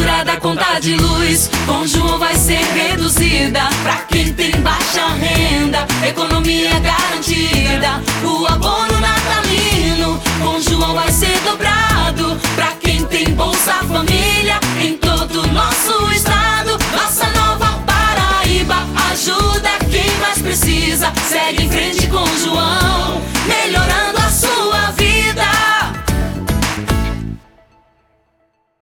fatura da conta de luz com João vai ser reduzida. Pra quem tem baixa renda, economia garantida. O abono natalino com João vai ser dobrado. Pra quem tem Bolsa Família em todo o nosso estado. Nossa nova Paraíba ajuda quem mais precisa. Segue em frente com João.